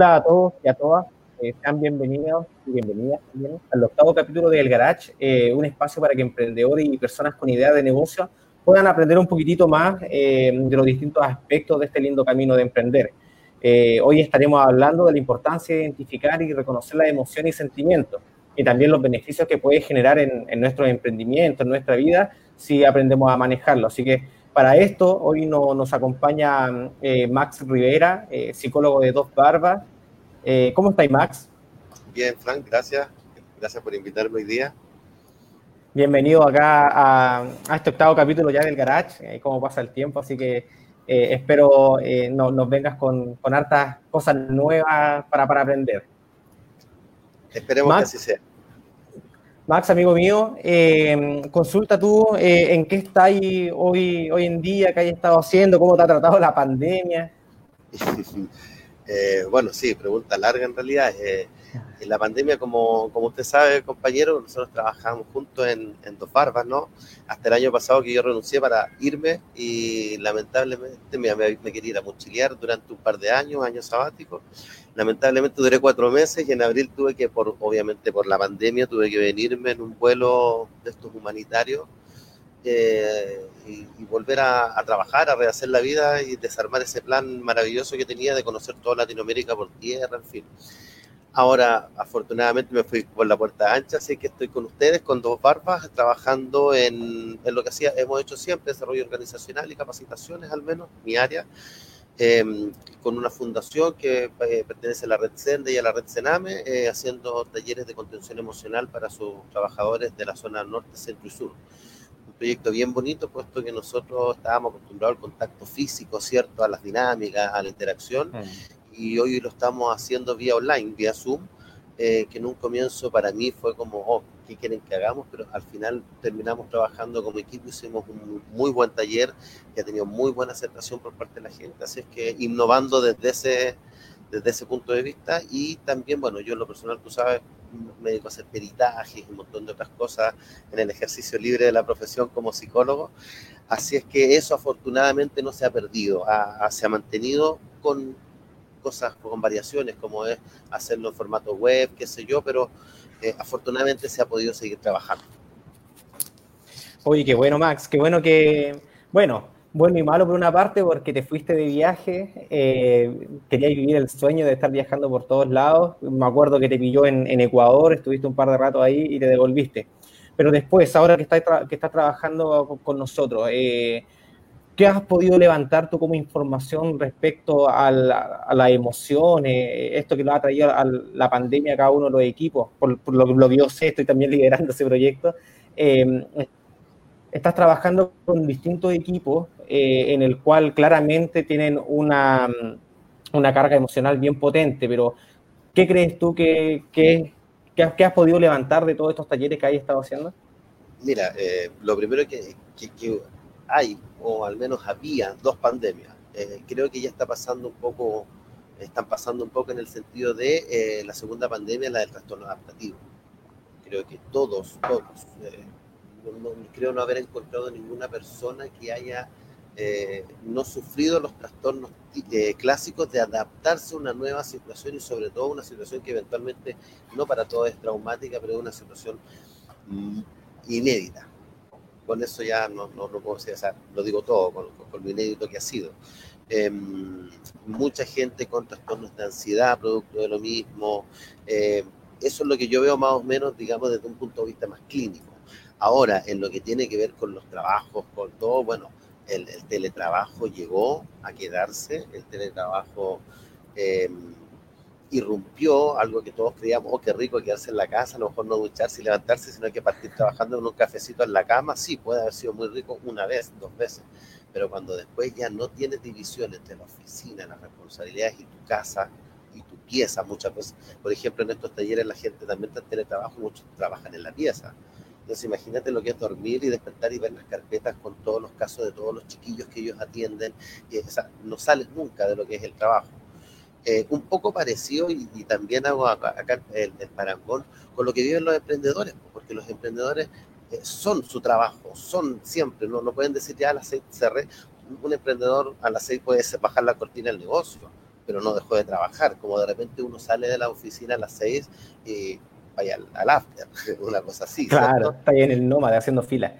Hola a todos y a todas, eh, sean bienvenidos y bienvenidas también al octavo capítulo de El Garage, eh, un espacio para que emprendedores y personas con ideas de negocio puedan aprender un poquitito más eh, de los distintos aspectos de este lindo camino de emprender. hoy estaremos hablando de la importancia de identificar y reconocer las emociones y sentimientos y también los beneficios que puede generar en, en nuestros emprendimientos, en nuestra vida, si aprendemos a manejarlo. Así que para esto, hoy nos acompaña eh, Max Rivera, eh, psicólogo de Dos Barbas. Eh, ¿Cómo estáis, Max? Bien, Frank, gracias. Gracias por invitarme hoy día. Bienvenido acá a, este octavo capítulo ya del Garage, cómo pasa el tiempo, así que espero nos vengas con, hartas cosas nuevas para, para aprender. Esperemos que así sea. Max, amigo mío, eh, consulta tú eh, en qué estás hoy, hoy en día, qué has estado haciendo, cómo te ha tratado la pandemia. Eh, bueno, sí, pregunta larga en realidad. en la pandemia, como, como usted sabe, compañero, nosotros trabajamos juntos en, Dos Barbas, ¿no? Hasta el año pasado que yo renuncié para irme y lamentablemente me, me quería ir a mochilear durante un par de años, años sabáticos Lamentablemente duré cuatro meses y en abril tuve que, por, obviamente por la pandemia, tuve que venirme en un vuelo de estos humanitarios eh, y, volver a, trabajar, a rehacer la vida y desarmar ese plan maravilloso que tenía de conocer toda Latinoamérica por tierra, en fin. Ahora, afortunadamente, me fui por la puerta ancha, así que estoy con ustedes, con dos barbas, trabajando en, en lo que hacía, hemos hecho siempre, desarrollo organizacional y capacitaciones, al menos, mi área. Em, con una fundación que eh, pertenece a la red Sende y a la red Sename, eh, haciendo talleres de contención emocional para sus trabajadores de la zona norte, centro y sur. Proyecto bien bonito, puesto que nosotros estábamos acostumbrados al contacto físico, ¿cierto? A las dinámicas, a la interacción, y hoy lo estamos haciendo vía online, vía Zoom, eh, que en un comienzo para mí fue como, oh, ¿qué quieren que hagamos? Pero al final terminamos trabajando como equipo, hicimos un muy buen taller que ha tenido muy buena aceptación por parte de la gente, así es que innovando desde ese, desde ese punto de vista y también, bueno, yo en lo personal, tú sabes, me dedico a hacer peritajes y un montón de otras cosas en el ejercicio libre de la profesión como psicólogo, así es que eso afortunadamente no se ha perdido, se ha mantenido con cosas con variaciones, como es hacerlo en formato web, qué sé yo, pero eh, afortunadamente se ha podido seguir trabajando. Oye, qué bueno, Max, qué bueno que, bueno, bueno y malo por una parte porque te fuiste de viaje, eh, querías vivir el sueño de estar viajando por todos lados, me acuerdo que te pilló en, Ecuador, estuviste un par de rato ahí y te devolviste. Pero después, ahora que estás, trabajando con, nosotros, eh, ¿Qué has podido levantar tú como información respecto a, las emociones, esto que lo ha traído a la pandemia a cada uno de los equipos? Por, lo, lo que yo sé, estoy también liderando ese proyecto. Eh, estás trabajando con distintos equipos eh, en el cual claramente tienen una, una, carga emocional bien potente, pero ¿qué crees tú que, que, que, has podido levantar de todos estos talleres que has estado haciendo? Mira, eh, lo primero que, que hay, o al menos había, dos pandemias. Eh, creo que ya está pasando un poco, están pasando un poco en el sentido de eh, la segunda pandemia, la del trastorno adaptativo. Creo que todos, todos, eh, no, creo no haber encontrado ninguna persona que haya no sufrido los trastornos clásicos de adaptarse a una nueva situación y sobre todo una situación que eventualmente no para todos es traumática, pero una situación mm, inédita con eso ya no, no, puedo lo digo todo, con, lo inédito que ha sido. Em, mucha gente con trastornos de ansiedad, producto de lo mismo. Eh, eso es lo que yo veo más o menos, digamos, desde un punto de vista más clínico. Ahora, en lo que tiene que ver con los trabajos, con todo, bueno, el, teletrabajo llegó a quedarse, el teletrabajo eh, irrumpió algo que todos creíamos, oh, qué rico quedarse en la casa, a lo mejor no ducharse y levantarse, sino que partir trabajando en un cafecito en la cama, sí, puede haber sido muy rico una vez, dos veces, pero cuando después ya no tienes división entre la oficina, las responsabilidades y tu casa y tu pieza muchas veces, por ejemplo, en estos talleres la gente también está en teletrabajo, muchos trabajan en la pieza. Entonces imagínate lo que es dormir y despertar y ver las carpetas con todos los casos de todos los chiquillos que ellos atienden. No sales nunca de lo que es el trabajo. Eh, un poco parecido y, también hago acá, el, parangón con lo que viven los emprendedores, porque los emprendedores eh, son su trabajo, son siempre, no, no pueden decir ya a las seis cerré, un emprendedor a las seis puede bajar la cortina del negocio, pero no dejó de trabajar, como de repente uno sale de la oficina a las 6 y vaya al, after, una cosa así. Claro, está ahí en el nómade haciendo fila.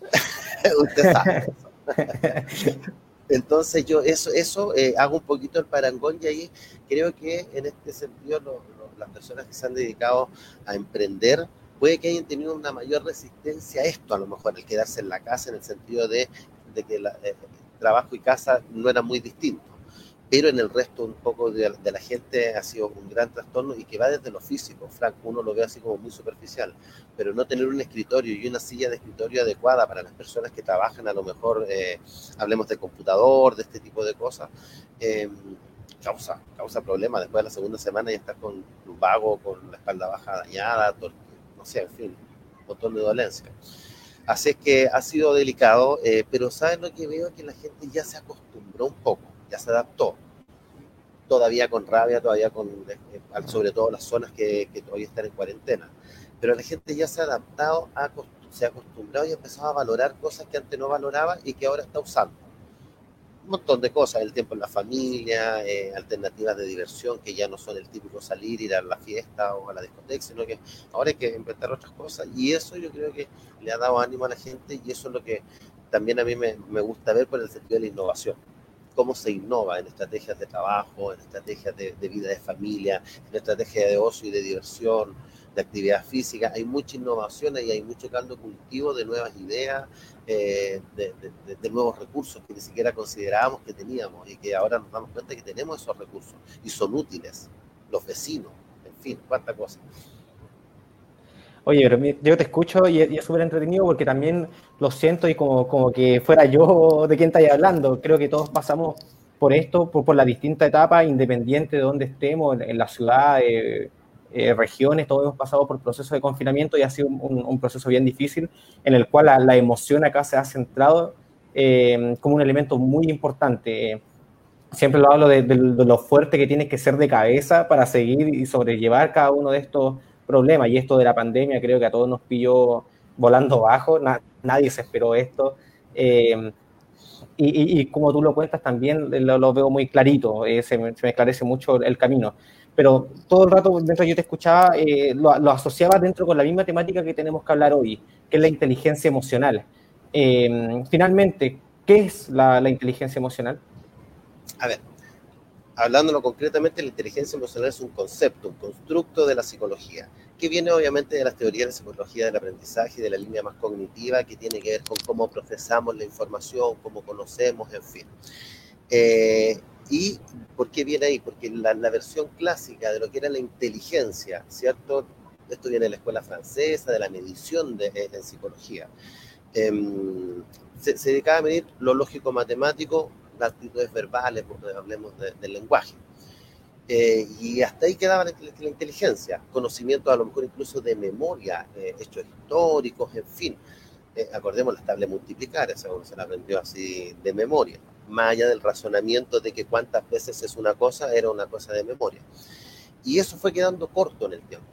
Usted sabe. Entonces yo eso, eso eh, hago un poquito el parangón y ahí creo que en este sentido las personas que se han dedicado a emprender puede que hayan tenido una mayor resistencia a esto, a lo mejor el quedarse en la casa en el sentido de, que el eh, trabajo y casa no eran muy distintos pero en el resto un poco de, la gente ha sido un gran trastorno y que va desde lo físico, Frank, uno lo ve así como muy superficial, pero no tener un escritorio y una silla de escritorio adecuada para las personas que trabajan, a lo mejor eh, hablemos de computador, de este tipo de cosas, eh, causa, causa problemas. Después de la segunda semana ya estás con un vago, con la espalda baja dañada, no sé, en fin, un montón de dolencia. Así es que ha sido delicado, eh, pero ¿saben lo que veo? Que la gente ya se acostumbró un poco ya se adaptó. Todavía con rabia, todavía con, eh, sobre todo las zonas que, todavía están en cuarentena. Pero la gente ya se ha adaptado, se ha acostumbrado y ha empezado a valorar cosas que antes no valoraba y que ahora está usando. Un montón de cosas, el tiempo en la familia, eh, alternativas de diversión que ya no son el típico salir, ir a la fiesta o a la discoteca, sino que ahora hay que inventar otras cosas. Y eso yo creo que le ha dado ánimo a la gente y eso es lo que también a mí me gusta ver por el sentido de la innovación cómo se innova en estrategias de trabajo, en estrategias de, vida de familia, en estrategias de ocio y de diversión, de actividad física. Hay mucha innovación y hay mucho caldo cultivo de nuevas ideas, eh, de, nuevos recursos que ni siquiera considerábamos que teníamos y que ahora nos damos cuenta que tenemos esos recursos y son útiles. Los vecinos, en fin, cuánta cosa. Oye, pero yo te escucho y, es súper entretenido porque también lo siento y como, como que fuera yo de quien está hablando. Creo que todos pasamos por esto, por, por la distinta etapa, independiente de dónde estemos, en, la ciudad, eh, eh, regiones, todos hemos pasado por proceso de confinamiento y ha sido un, proceso bien difícil en el cual la, emoción acá se ha centrado eh, como un elemento muy importante. Siempre lo hablo de, de lo fuerte que tienes que ser de cabeza para seguir y sobrellevar cada uno de estos problema. Y esto de la pandemia creo que a todos nos pilló volando bajo, nadie se esperó esto. Eh, y, como tú lo cuentas, también lo, veo muy clarito, eh, se, me, esclarece mucho el camino. Pero todo el rato, mientras yo te escuchaba, eh, lo, asociaba dentro con la misma temática que tenemos que hablar hoy, que es la inteligencia emocional. finalmente, ¿qué es la inteligencia emocional? A ver, hablándolo concretamente, la inteligencia emocional es un concepto, un constructo de la psicología, que viene obviamente de las teorías de psicología del aprendizaje y de la línea más cognitiva, que tiene que ver con cómo procesamos la información, cómo conocemos, en fin. Eh, ¿Y por qué viene ahí? Porque la, versión clásica de lo que era la inteligencia, ¿cierto? Esto viene de la escuela francesa, de la medición eh, en psicología. Em, se, se dedicaba a medir lo lógico matemático actitudes verbales, hablemos del lenguaje. Eh, y hasta ahí quedaba la, inteligencia, conocimiento a lo mejor incluso de memoria, eh, hechos históricos, en fin. Eh, acordemos la tabla multiplicar, esa uno se la aprendió así de memoria. Más allá del razonamiento de que cuántas veces es una cosa, era una cosa de memoria. Y eso fue quedando corto en el tiempo.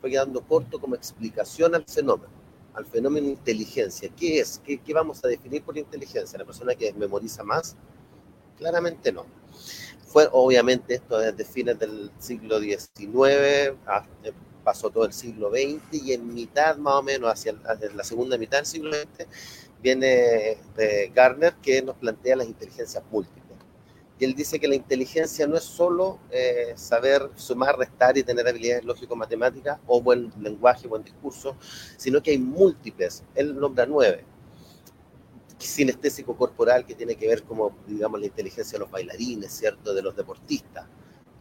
Fue quedando corto como explicación al fenómeno, al fenómeno inteligencia. ¿Qué es? ¿Qué, ¿Qué, vamos a definir por inteligencia? ¿La persona que memoriza más? Claramente no. Fue obviamente esto desde fines del siglo XIX, eh, pasó todo el siglo XX y en mitad más o menos, hacia la segunda mitad del siglo XX, viene de Garner que nos plantea las inteligencias múltiples. Él dice que la inteligencia no es solo eh, saber sumar, restar y tener habilidades lógico-matemáticas o buen lenguaje, buen discurso, sino que hay múltiples. Él nombra nueve sinestésico corporal que tiene que ver como, digamos, la inteligencia de los bailarines, ¿cierto?, de los deportistas.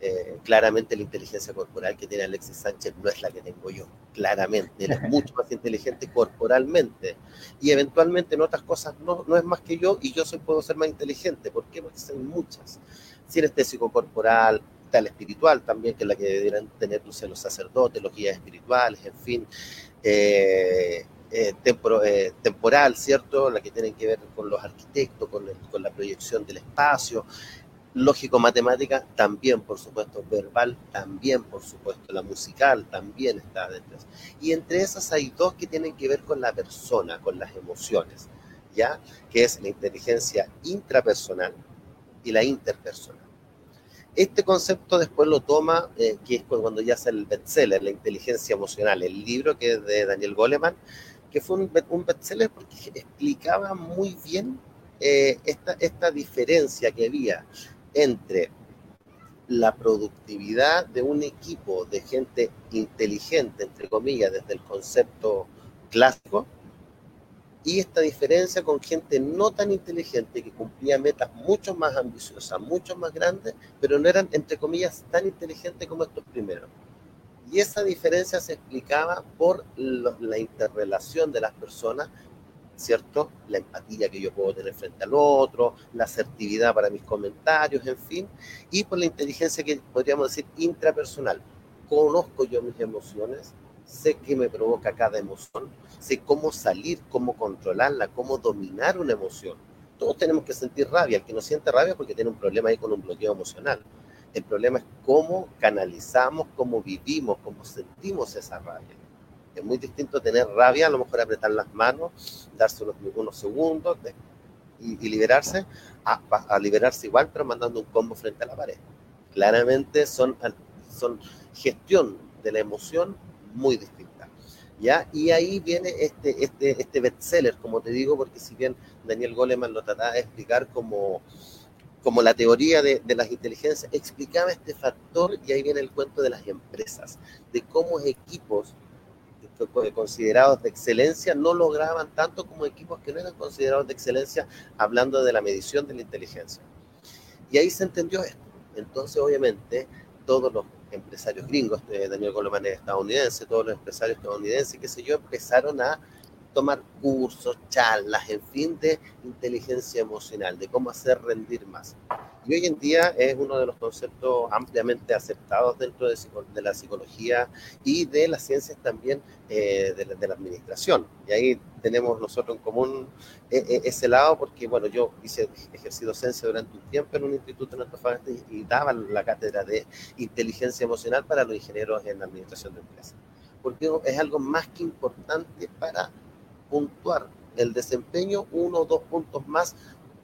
Eh, claramente la inteligencia corporal que tiene Alexis Sánchez no es la que tengo yo, claramente, él es mucho más inteligente corporalmente y eventualmente en otras cosas no, no es más que yo y yo soy, puedo ser más inteligente, ¿por qué? Porque hay muchas, sinestésico corporal, tal espiritual también, que es la que deberían tener los sacerdotes, los guías espirituales, en fin, eh, eh, eh, temporal, ¿cierto? La que tienen que ver con los arquitectos, con, con la proyección del espacio, lógico-matemática también, por supuesto, verbal también, por supuesto, la musical también está dentro. Y entre esas hay dos que tienen que ver con la persona, con las emociones, ¿ya? Que es la inteligencia intrapersonal y la interpersonal. Este concepto después lo toma, eh, que es cuando ya hace el bestseller, La inteligencia emocional, el libro que es de Daniel Goleman, que fue un, un bestseller porque explicaba muy bien eh, esta, esta diferencia que había entre la productividad de un equipo de gente inteligente, entre comillas, desde el concepto clásico, y esta diferencia con gente no tan inteligente que cumplía metas mucho más ambiciosas, mucho más grandes, pero no eran, entre comillas, tan inteligentes como estos primeros. Y esa diferencia se explicaba por la interrelación de las personas, ¿cierto? La empatía que yo puedo tener frente al otro, la asertividad para mis comentarios, en fin, y por la inteligencia que podríamos decir intrapersonal. Conozco yo mis emociones, sé qué me provoca cada emoción, sé cómo salir, cómo controlarla, cómo dominar una emoción. Todos tenemos que sentir rabia. El que no siente rabia porque tiene un problema ahí con un bloqueo emocional. El problema es cómo canalizamos, cómo vivimos, cómo sentimos esa rabia. Es muy distinto tener rabia, a lo mejor apretar las manos, darse unos, unos segundos y, liberarse, a, a, liberarse igual, pero mandando un combo frente a la pared. Claramente son, son gestión de la emoción muy distinta. ¿ya? Y ahí viene este, este, este bestseller, como te digo, porque si bien Daniel Goleman lo trataba de explicar como, como la teoría de, de, las inteligencias, explicaba este factor y ahí viene el cuento de las empresas, de cómo equipos considerados de excelencia no lograban tanto como equipos que no eran considerados de excelencia, hablando de la medición de la inteligencia. Y ahí se entendió esto. Entonces, obviamente, todos los empresarios gringos, eh, Daniel Goleman es estadounidense, todos los empresarios estadounidenses, qué sé yo, empezaron a tomar cursos, charlas, en fin, de inteligencia emocional, de cómo hacer rendir más. Y hoy en día es uno de los conceptos ampliamente aceptados dentro de, la psicología y de las ciencias también eh, de, la, la, administración. Y ahí tenemos nosotros en común eh, eh, ese lado porque, bueno, yo hice, ejercí docencia durante un tiempo en un instituto en Antofagasta y, y daba la cátedra de inteligencia emocional para los ingenieros en administración de empresas. Porque es algo más que importante para puntuar el desempeño uno o dos puntos más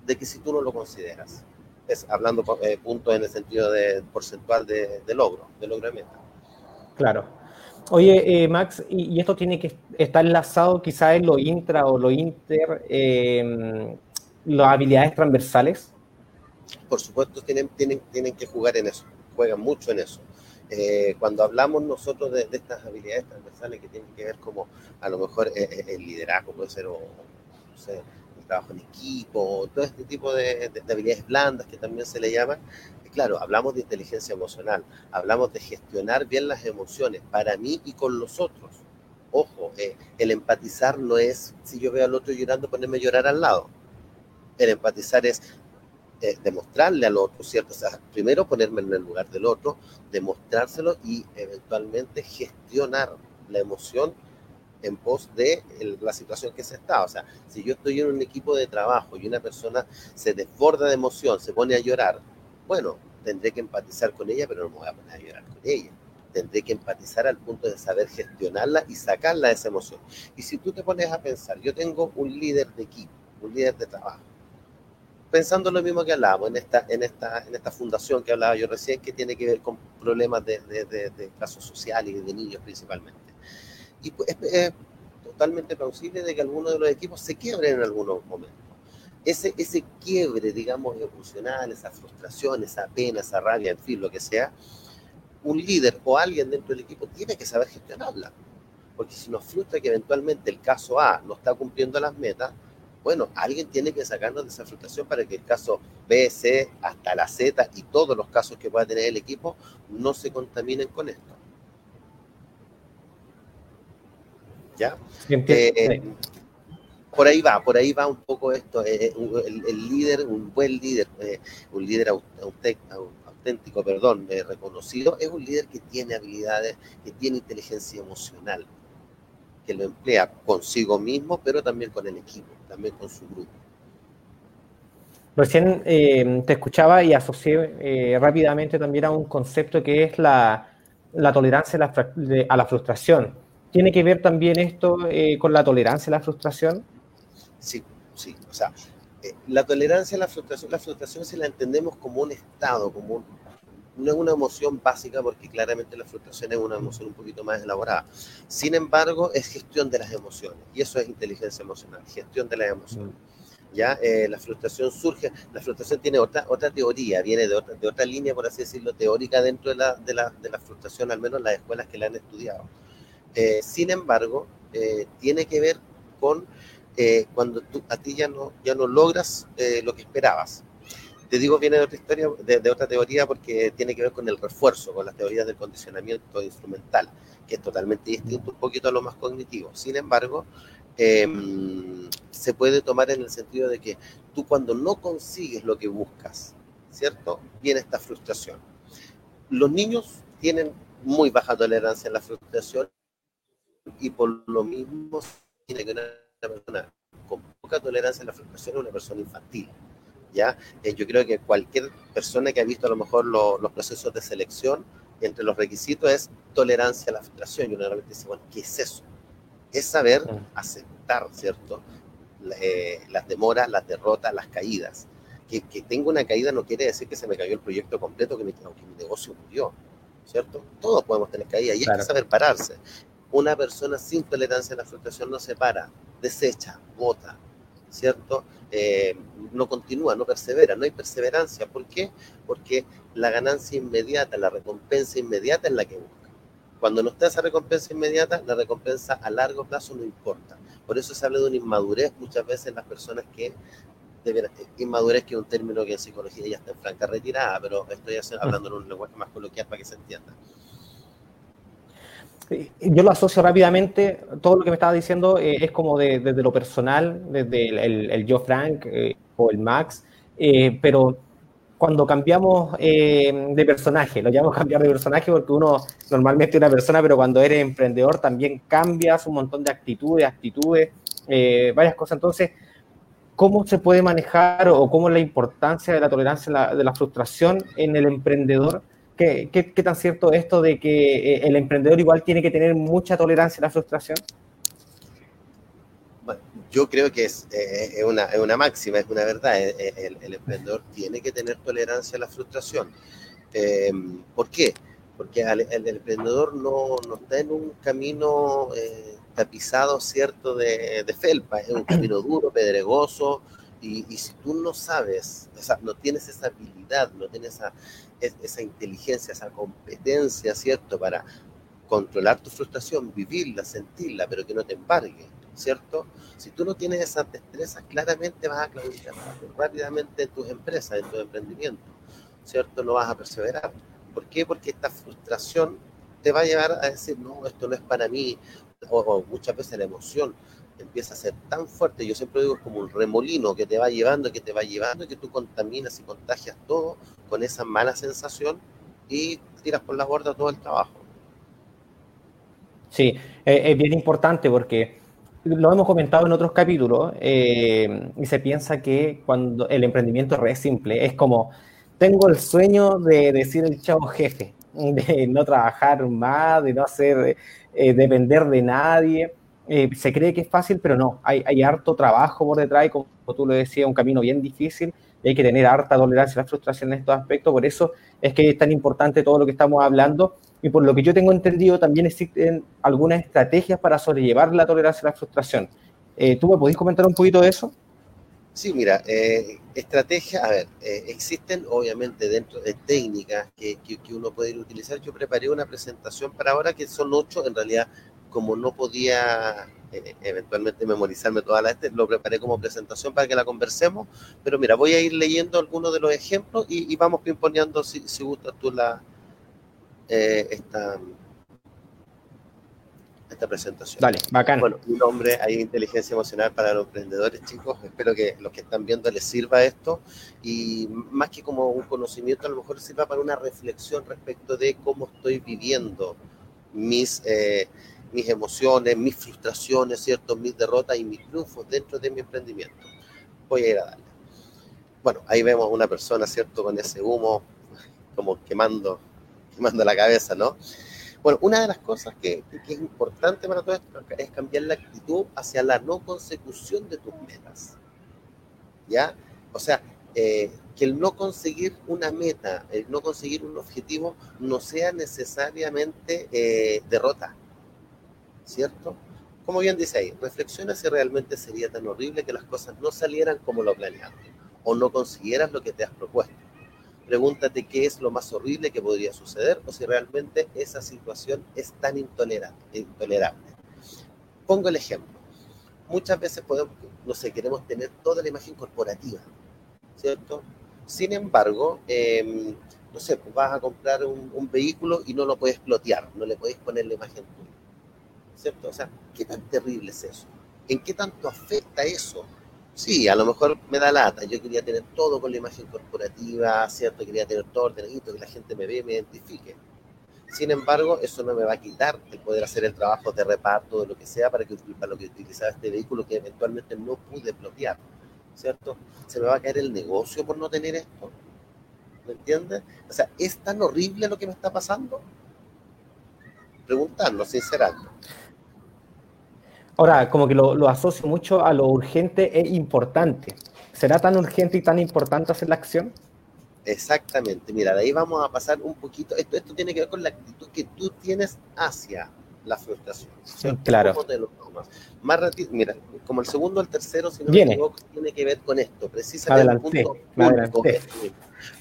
de que si tú no lo consideras. Es hablando eh, puntos en el sentido de porcentual de, de, logro, de logro de meta. Claro. Oye, eh, Max, y, y, esto tiene que estar enlazado quizá en lo intra o lo inter, eh, las habilidades transversales. Por supuesto, tienen, tienen, tienen que jugar en eso, juegan mucho en eso. Eh, cuando hablamos nosotros de, de, estas habilidades transversales que tienen que ver como a lo mejor eh, eh, el liderazgo puede ser o, no sé, el trabajo en equipo, todo este tipo de, de, de, habilidades blandas que también se le llaman, claro, hablamos de inteligencia emocional, hablamos de gestionar bien las emociones para mí y con los otros. Ojo, eh, el empatizar no es si yo veo al otro llorando ponerme a llorar al lado. El empatizar es eh, demostrarle al otro, ¿cierto? O sea, primero ponerme en el lugar del otro, demostrárselo y eventualmente gestionar la emoción en pos de la situación que se está. O sea, si yo estoy en un equipo de trabajo y una persona se desborda de emoción, se pone a llorar, bueno, tendré que empatizar con ella, pero no me voy a poner a llorar con ella. Tendré que empatizar al punto de saber gestionarla y sacarla de esa emoción. Y si tú te pones a pensar, yo tengo un líder de equipo, un líder de trabajo, pensando lo mismo que hablábamos en esta, fundación que hablaba yo recién, que tiene que ver con problemas de, de, de, casos sociales y de niños principalmente. Y pues, es, totalmente plausible de que algunos de los equipos se quiebren en algunos momentos. Ese, ese quiebre, digamos, emocional, esa frustración, esa pena, esa rabia, en fin, lo que sea, un líder o alguien dentro del equipo tiene que saber gestionarla. Porque si nos frustra que eventualmente el caso A no está cumpliendo las metas, bueno, alguien tiene que sacarnos de esa frustración para que el caso B, C, hasta la Z y todos los casos que pueda tener el equipo no se contaminen con esto. ¿Ya? Eh, por ahí va, por ahí va un poco esto. Eh, el, el, líder, un buen líder, eh, un líder auténtico, perdón, eh, reconocido, es un líder que tiene habilidades, que tiene inteligencia emocional, que lo emplea consigo mismo, pero también con el equipo, también con su grupo. Recién eh, te escuchaba y asocié eh, rápidamente también a un concepto que es la, la tolerancia a la, de, a la, frustración. ¿Tiene que ver también esto eh, con la tolerancia a la frustración? Sí, sí. O sea, la tolerancia a la frustración, la frustración si la entendemos como un estado, como un, no es una emoción básica porque claramente la frustración es una emoción un poquito más elaborada. Sin embargo, es gestión de las emociones y eso es inteligencia emocional, gestión de las emociones. ¿ya? Eh, la frustración surge, la frustración tiene otra, otra teoría, viene de otra, de otra línea, por así decirlo, teórica dentro de la, de la, de la frustración, al menos en las escuelas que la han estudiado. Eh, sin embargo, eh, tiene que ver con cuando tú, a ti ya no, ya no logras lo que esperabas. Te digo, viene de otra historia, de, otra teoría, porque tiene que ver con el refuerzo, con las teorías del condicionamiento instrumental, que es totalmente distinto un poquito a lo más cognitivo. Sin embargo, Em, se puede tomar en el sentido de que tú cuando no consigues lo que buscas, ¿cierto? Viene esta frustración. Los niños tienen muy baja tolerancia a la frustración y por lo mismo tiene que una persona con poca tolerancia a la frustración es una persona infantil. ¿Ya? Eh, yo creo que cualquier persona que ha visto a lo mejor los procesos de selección, entre los requisitos es tolerancia a la frustración. Y uno realmente dice, bueno, ¿qué es eso? es saber aceptar, ¿cierto? Eh, las demoras, las derrotas, las caídas. Que, que, tengo una caída no quiere decir que se me cayó el proyecto completo, que mi, que mi negocio murió, ¿cierto? Todos podemos tener caídas y hay que saber pararse. Una persona sin tolerancia a la frustración no se para, desecha, bota, ¿cierto? Eh, no continúa, no persevera, no hay perseverancia. ¿Por qué? Porque la ganancia inmediata, la recompensa inmediata es la que busca. Cuando no está esa recompensa inmediata, la recompensa a largo plazo no importa. Por eso se habla de una inmadurez muchas veces en las personas que deben, inmadurez que es un término que en psicología ya está en franca retirada, pero estoy hablando en un lenguaje más coloquial para que se entienda. Yo lo asocio rápidamente, todo lo que me estaba diciendo eh, es como desde lo personal, desde el, el, yo Frank eh, o el Max, eh, pero cuando cambiamos eh, de personaje, lo llamamos cambiar de personaje porque uno normalmente es una persona, pero cuando eres emprendedor también cambias un montón de actitudes, actitudes, eh, varias cosas. Entonces, ¿cómo se puede manejar o cómo la importancia de la tolerancia, de la frustración en el emprendedor? ¿Qué, qué, tan cierto es esto de que eh, el emprendedor igual tiene que tener mucha tolerancia a la frustración? yo creo que es, eh, es, una, es, una, máxima, es una verdad. Eh, eh, el, el, emprendedor tiene que tener tolerancia a la frustración. Eh, ¿Por qué? Porque el, el, emprendedor no, no, está en un camino eh, tapizado, ¿cierto?, de, de, felpa, es un camino duro, pedregoso, y, si tú no sabes, o sea, no tienes esa habilidad, no tienes esa, esa inteligencia, esa competencia, ¿cierto?, para controlar tu frustración, vivirla, sentirla, pero que no te embargue ¿cierto? Si tú no tienes esas destrezas, claramente vas a claudicar rápidamente en tus empresas, en tu emprendimiento, ¿cierto? No vas a perseverar. ¿Por qué? Porque esta frustración te va a llevar a decir, no, esto no es para mí, o muchas veces la emoción empieza a ser tan fuerte, yo siempre digo, es como un remolino que te va llevando, que te va llevando, que tú contaminas y contagias todo con esa mala sensación y tiras por la borda todo el trabajo. Sí, es bien importante porque lo hemos comentado en otros capítulos, eh, y se piensa que cuando el emprendimiento es re simple, es como, tengo el sueño de decir el chavo jefe, de no trabajar más, de no hacer, eh, depender de nadie. Eh, se cree que es fácil, pero no, hay, hay harto trabajo por detrás y como tú lo decías, un camino bien difícil y hay que tener harta tolerancia a la frustración en estos aspectos, por eso es que es tan importante todo lo que estamos hablando y por lo que yo tengo entendido, también existen algunas estrategias para sobrellevar la tolerancia a la frustración. Eh, ¿Tú me podés comentar un poquito de eso? Sí, mira, eh, estrategias, a ver, existen obviamente dentro de técnicas que, que, que, uno puede utilizar. Yo preparé una presentación para ahora que son ocho, en realidad como no podía eh, eventualmente memorizarme toda la este, lo preparé como presentación para que la conversemos, pero mira, voy a ir leyendo algunos de los ejemplos y, y vamos pimponeando si, si gustas tú la, eh, esta, esta presentación. Dale, bacán. Bueno, un nombre, hay inteligencia emocional para los emprendedores, chicos. Espero que los que están viendo les sirva esto y más que como un conocimiento, a lo mejor sirva para una reflexión respecto de cómo estoy viviendo mis, eh, mis emociones, mis frustraciones, ¿cierto? mis derrotas y mis triunfos dentro de mi emprendimiento. Voy a ir a darle. Bueno, ahí vemos una persona, ¿cierto? Con ese humo como quemando manda la cabeza, ¿no? Bueno, una de las cosas que, que, es importante para todo esto es cambiar la actitud hacia la no consecución de tus metas. ¿Ya? O sea, eh, que el no conseguir una meta, el no conseguir un objetivo, no sea necesariamente eh, derrota, ¿cierto? Como bien dice ahí, reflexiona si realmente sería tan horrible que las cosas no salieran como lo planeado o no consiguieras lo que te has propuesto. Pregúntate qué es lo más horrible que podría suceder o si realmente esa situación es tan intolerable. intolerable. Pongo el ejemplo. Muchas veces podemos, no sé, queremos tener toda la imagen corporativa, ¿cierto? Sin embargo, em, no sé, pues vas a comprar un, vehículo y no lo puedes plotear, no le puedes poner la imagen tuya, ¿cierto? O sea, ¿qué tan terrible es eso? ¿En qué tanto afecta eso Sí, a lo mejor me da lata. Yo quería tener todo con la imagen corporativa, ¿cierto? Quería tener todo ordenadito, que la gente me ve, me identifique. Sin embargo, eso no me va a quitar el poder hacer el trabajo de reparto, de lo que sea, para, que, para lo que utilizaba este vehículo que eventualmente no pude plotear, ¿cierto? Se me va a caer el negocio por no tener esto. ¿Me entiendes? O sea, ¿es tan horrible lo que me está pasando? Preguntando, sinceramente. Ahora, como que lo, asocio mucho a lo urgente e importante. ¿Será tan urgente y tan importante hacer la acción? Exactamente. Mira, de ahí vamos a pasar un poquito. Esto, esto tiene que ver con la actitud que tú tienes hacia la frustración. Claro. Más mira, como el segundo o el tercero, si no me equivoco, tiene que ver con esto, precisamente adelante,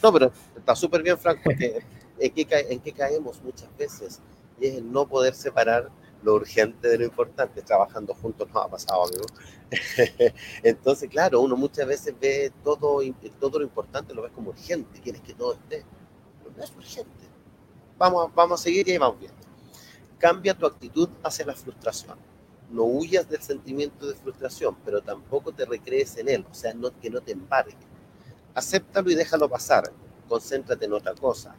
No, pero está súper bien, Frank, porque ¿en qué, ¿en qué caemos muchas veces? Y es el no poder separar lo urgente de lo importante, trabajando juntos nos ha pasado, amigo. Entonces, claro, uno muchas veces ve todo, todo lo importante, lo ves como urgente, quieres que todo esté, pero no es urgente. Vamos, vamos a seguir y vamos viendo. Cambia tu actitud hacia la frustración. No huyas del sentimiento de frustración, pero tampoco te recrees en él, o sea, no, que no te embargue. Acéptalo y déjalo pasar. Concéntrate en otra cosa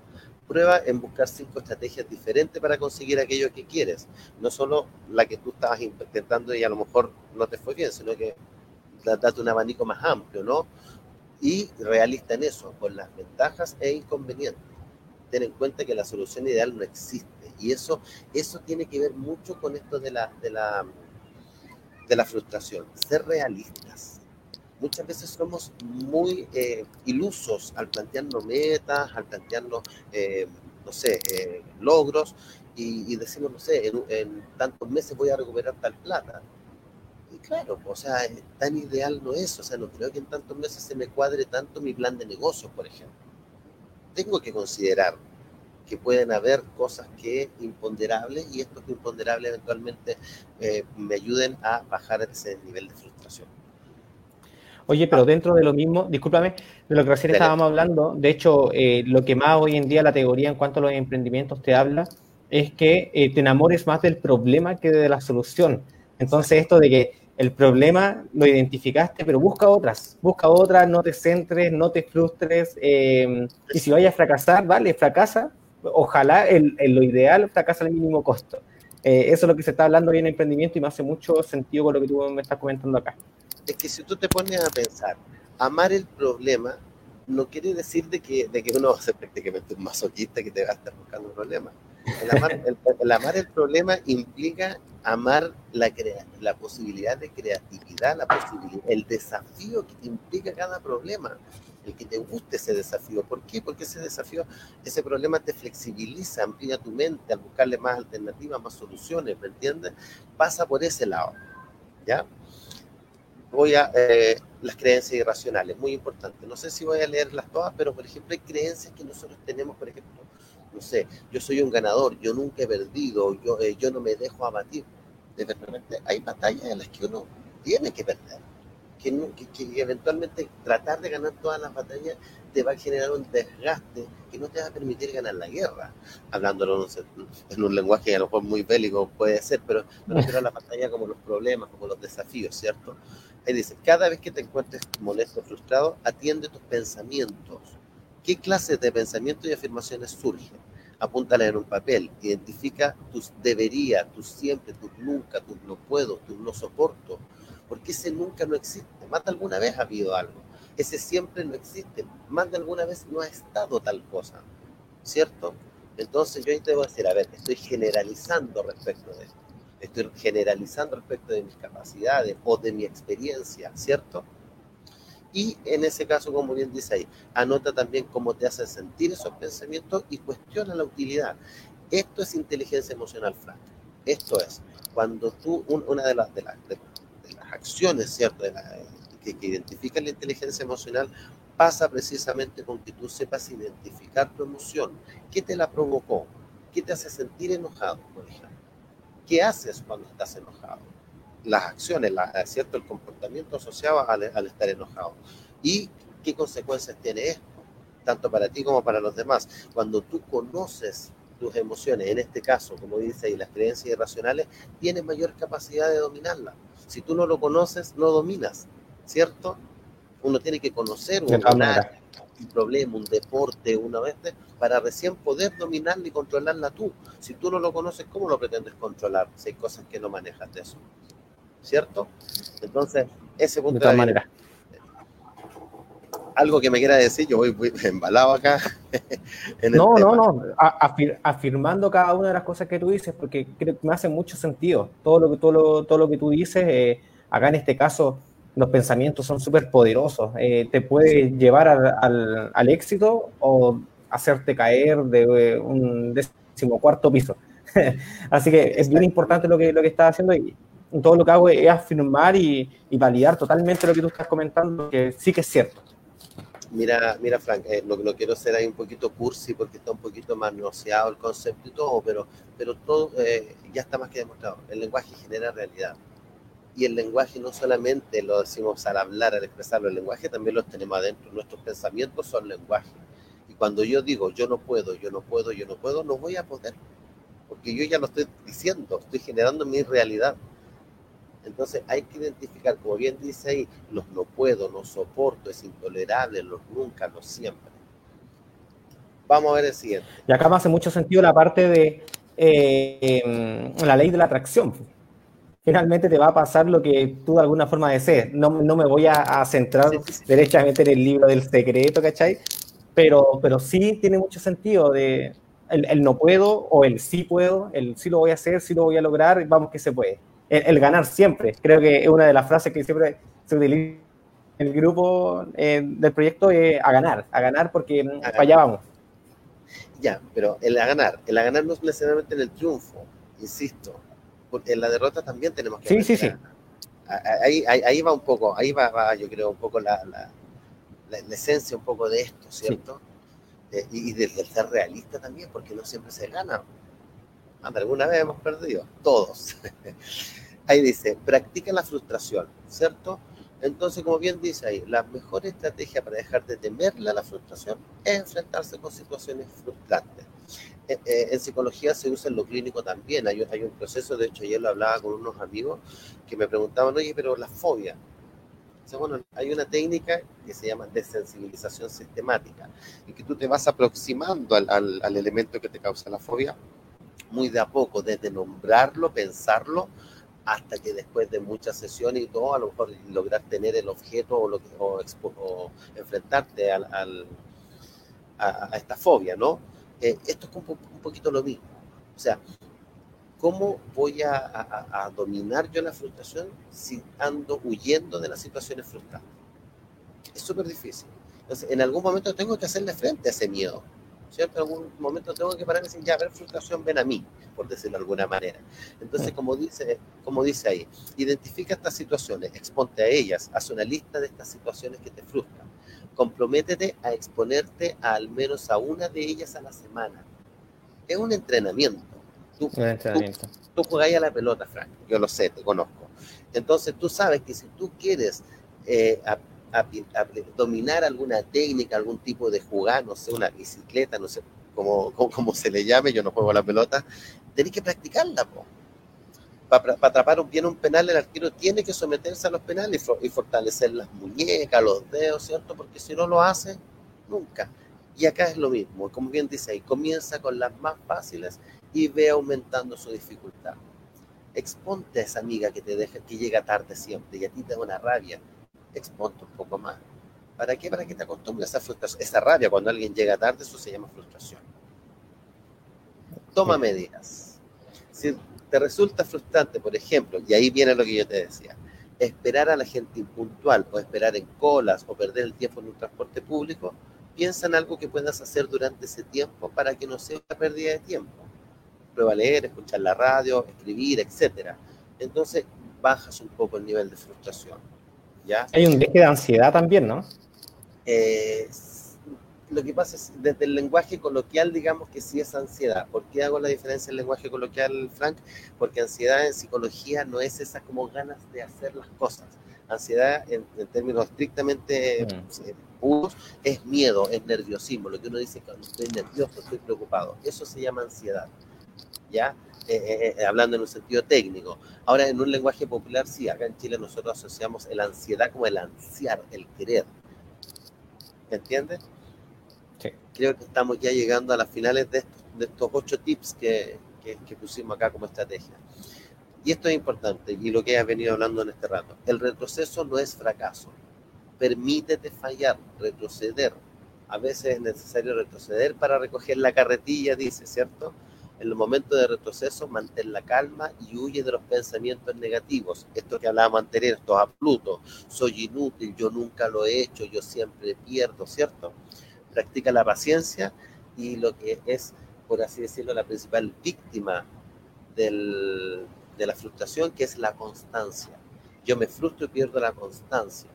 prueba en buscar cinco estrategias diferentes para conseguir aquello que quieres. No solo la que tú estabas intentando y a lo mejor no te fue bien, sino que date un abanico más amplio, ¿no? Y realista en eso, con las ventajas e inconvenientes. Ten en cuenta que la solución ideal no existe. Y eso, eso tiene que ver mucho con esto de la, de la, de la frustración. Ser realistas muchas veces somos muy eh, ilusos al plantearnos metas, al plantearnos, eh, no sé, eh, logros y, decimos, no sé, en, tantos meses voy a recuperar tal plata. Y claro, o sea, tan ideal no es, o sea, no creo que en tantos meses se me cuadre tanto mi plan de negocios, por ejemplo. Tengo que considerar que pueden haber cosas que imponderables y estos imponderables eventualmente me ayuden a bajar ese nivel de frustración. Oye, pero dentro de lo mismo, discúlpame, de lo que recién estábamos hablando, de hecho, eh, lo que más hoy en día la teoría en cuanto a los emprendimientos te habla es que eh, te enamores más del problema que de la solución. Entonces, esto de que el problema lo identificaste, pero busca otras, busca otras, no te centres, no te frustres, em, y si vayas a fracasar, vale, fracasa, ojalá en lo ideal fracasa al mínimo costo. Eh, eso es lo que se está hablando hoy en emprendimiento y me hace mucho sentido con lo que tú me estás comentando acá es que si tú te pones a pensar, amar el problema no quiere decir de que, de que uno va a ser prácticamente un masoquista que te va a estar buscando un problema. El amar el, problema implica amar la, posibilidad de creatividad, la posibilidad, el desafío que implica cada problema, el que te guste ese desafío. ¿Por qué? Porque ese desafío, ese problema te flexibiliza, amplía tu mente al buscarle más alternativas, más soluciones, ¿me entiendes? Pasa por ese lado, ¿ya? Voy a eh, las creencias irracionales, muy importante. No sé si voy a leerlas todas, pero por ejemplo hay creencias que nosotros tenemos, por ejemplo, no sé, yo soy un ganador, yo nunca he perdido, yo, eh, yo no me dejo abatir. De repente hay batallas en las que uno tiene que perder, que, que, eventualmente tratar de ganar todas las batallas te va a generar un desgaste que no te va a permitir ganar la guerra. Hablándolo en un lenguaje a lo mejor muy bélico puede ser, pero no refiero a la batalla como los problemas, como los desafíos, ¿cierto? Ahí dice, cada vez que te encuentres molesto frustrado, atiende tus pensamientos. ¿Qué clases de pensamientos y afirmaciones surgen? Apúntala en un papel, identifica tus debería, tus siempre, tus nunca, tus no puedo, tus no soporto, porque ese nunca no existe. Más de alguna vez ha habido algo. Ese siempre no existe. Más de alguna vez no ha estado tal cosa. ¿Cierto? Entonces yo te voy a decir, a ver, estoy generalizando respecto de esto estoy generalizando respecto de mis capacidades o de mi experiencia, ¿cierto? Y en ese caso, como bien dice ahí, anota también cómo te hace sentir esos pensamientos y cuestiona la utilidad. Esto es inteligencia emocional franca. Esto es, cuando tú, una de las, de las, acciones, ¿cierto?, que, que identifica la inteligencia emocional pasa precisamente con que tú sepas identificar tu emoción. ¿Qué te la provocó? ¿Qué te hace sentir enojado, por ejemplo? ¿Qué haces cuando estás enojado? Las acciones, ¿cierto? El comportamiento asociado al, al estar enojado. ¿Y qué consecuencias tiene esto? Tanto para ti como para los demás. Cuando tú conoces tus emociones, en este caso, como dice ahí, las creencias irracionales, tienes mayor capacidad de dominarlas. Si tú no lo conoces, no dominas, ¿cierto? Uno tiene que conocer un, un problema, un deporte, una vez, para recién poder dominarla y controlarla tú. Si tú no lo conoces, ¿cómo lo pretendes controlar? Si hay cosas que no manejas de eso. ¿Cierto? Entonces, ese punto de todas maneras. Algo que me quiera decir, yo voy, embalado acá. no, no, no, afirmando cada una de las cosas que tú dices, porque creo que me hace mucho sentido. Todo lo que, todo lo, todo lo que tú dices, eh, acá en este caso, los pensamientos son súper poderosos. Eh, te puede llevar al, al, éxito o hacerte caer de eh, un decimocuarto piso. Así que es bien importante lo que, lo que estás haciendo y todo lo que hago es afirmar y, y, validar totalmente lo que tú estás comentando, que sí que es cierto. Mira, mira Frank, eh, no, quiero ser ahí un poquito cursi porque está un poquito más negociado el concepto y todo, pero, pero todo ya está más que demostrado. El lenguaje genera realidad y el lenguaje no solamente lo decimos al hablar, al expresarlo, el lenguaje también lo tenemos adentro. Nuestros pensamientos son lenguaje. Y cuando yo digo yo no puedo, yo no puedo, yo no puedo, no voy a poder. Porque yo ya lo estoy diciendo, estoy generando mi realidad. Entonces hay que identificar, como bien dice ahí, los no puedo, no soporto, es intolerable, los nunca, los siempre. Vamos a ver el siguiente. Y acá me hace mucho sentido la parte de eh, em, la ley de la atracción finalmente te va a pasar lo que tú de alguna forma desees. No, no me voy a, centrar derechamente en el libro del secreto, ¿cachai? Pero, pero sí tiene mucho sentido de el, no puedo o el sí puedo, el sí lo voy a hacer, sí lo voy a lograr, vamos que se puede. El, ganar siempre, creo que es una de las frases que siempre se utiliza en el grupo eh, del proyecto es a ganar, a ganar porque para allá vamos. Ya, pero el a ganar, el a ganar no es necesariamente en el triunfo, insisto, porque en la derrota también tenemos que... Sí, sí, sí. Ahí, ahí, va un poco, ahí va, yo creo, un poco la, la, la, esencia un poco de esto, ¿cierto? Eh, y, del, ser realista también, porque no siempre se gana. Alguna vez hemos perdido, todos. ahí dice, practica la frustración, ¿cierto? Entonces, como bien dice ahí, la mejor estrategia para dejar de temerle a la frustración es enfrentarse con situaciones frustrantes. Eh, eh, en psicología se usa en lo clínico también. Hay, hay, un proceso, de hecho, ayer lo hablaba con unos amigos que me preguntaban, oye, pero la fobia. bueno, hay una técnica que se llama desensibilización sistemática, en que tú te vas aproximando al elemento que te causa la fobia muy de a poco, desde nombrarlo, pensarlo, hasta que después de muchas sesiones y todo, a lo mejor lograr tener el objeto o, lo que, o, enfrentarte al, a, esta fobia, ¿no? Eh, esto es un, poquito lo mismo. O sea, ¿cómo voy a, a, dominar yo la frustración si ando huyendo de las situaciones frustrantes? Es súper difícil. Entonces, en algún momento tengo que hacerle frente a ese miedo. ¿Cierto? En algún momento tengo que parar y decir, ya, a ver, frustración, ven a mí, por decirlo de alguna manera. Entonces, como dice, como dice ahí, identifica estas situaciones, exponte a ellas, haz una lista de estas situaciones que te frustran comprométete a exponerte a al menos a una de ellas a la semana. Es un entrenamiento. Tú, Tú, jugáis a la pelota, Frank. Yo lo sé, te conozco. Entonces tú sabes que si tú quieres eh, dominar alguna técnica, algún tipo de jugar, no sé, una bicicleta, no sé cómo, cómo, se le llame, yo no juego a la pelota, tenés que practicarla, para, atrapar bien un penal, el arquero tiene que someterse a los penales y, fortalecer las muñecas, los dedos, ¿cierto? Porque si no lo hace, nunca. Y acá es lo mismo, como bien dice ahí, comienza con las más fáciles y ve aumentando su dificultad. Exponte a esa amiga que te deja, que llega tarde siempre y a ti te da una rabia. Exponte un poco más. ¿Para qué? Para que te acostumbres a esa frustración. Esa rabia cuando alguien llega tarde, eso se llama frustración. Toma medidas. Si te resulta frustrante, por ejemplo, y ahí viene lo que yo te decía, esperar a la gente impuntual o esperar en colas o perder el tiempo en un transporte público, piensa en algo que puedas hacer durante ese tiempo para que no sea una pérdida de tiempo. Prueba a leer, escuchar la radio, escribir, etc. Entonces bajas un poco el nivel de frustración. ¿Ya? Hay un deje de ansiedad también, ¿no? Eh, lo que pasa es, desde el lenguaje coloquial, digamos que sí es ansiedad. ¿Por qué hago la diferencia en lenguaje coloquial, Frank? Porque ansiedad en psicología no es esa como ganas de hacer las cosas. Ansiedad, en, términos estrictamente mm. eh, puros, es miedo, es nerviosismo. Lo que uno dice cuando estoy nervioso, estoy preocupado. Eso se llama ansiedad. ¿Ya? Eh, eh, hablando en un sentido técnico. Ahora, en un lenguaje popular, sí, acá en Chile nosotros asociamos la ansiedad como el ansiar, el querer. ¿Me entiendes? creo que estamos ya llegando a las finales de estos, ocho tips que, pusimos acá como estrategia. Y esto es importante, y lo que has venido hablando en este rato. El retroceso no es fracaso. Permítete fallar, retroceder. A veces es necesario retroceder para recoger la carretilla, dice, ¿cierto? En los momentos de retroceso, mantén la calma y huye de los pensamientos negativos. Esto que hablábamos anterior, esto a Pluto. Soy inútil, yo nunca lo he hecho, yo siempre pierdo, ¿cierto? practica la paciencia y lo que es, por así decirlo, la principal víctima del, de la frustración, que es la constancia. Yo me frustro y pierdo la constancia.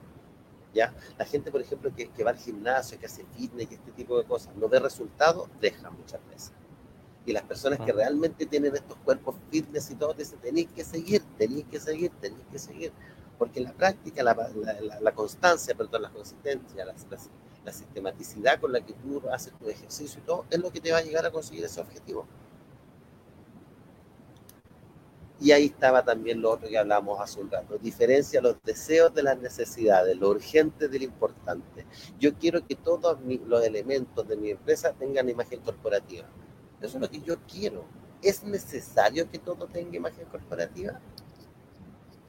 ¿Ya? La gente, por ejemplo, que, que va al gimnasio, que hace fitness y este tipo de cosas, no ve resultados, deja muchas veces. Y las personas que realmente tienen estos cuerpos fitness y todo, dicen, tenéis que seguir, tenéis que seguir, tenéis que seguir. Porque la práctica, la, la, la, constancia, perdón, la consistencia, la sistematicidad con la que tú haces tu ejercicio y todo, es lo que te va a llegar a conseguir ese objetivo. Y ahí estaba también lo otro que hablábamos hace un rato. Diferencia los deseos de las necesidades, lo urgente de lo importante. Yo quiero que todos los elementos de mi empresa tengan imagen corporativa. Eso es lo que yo quiero. ¿Es necesario que todo tenga imagen corporativa?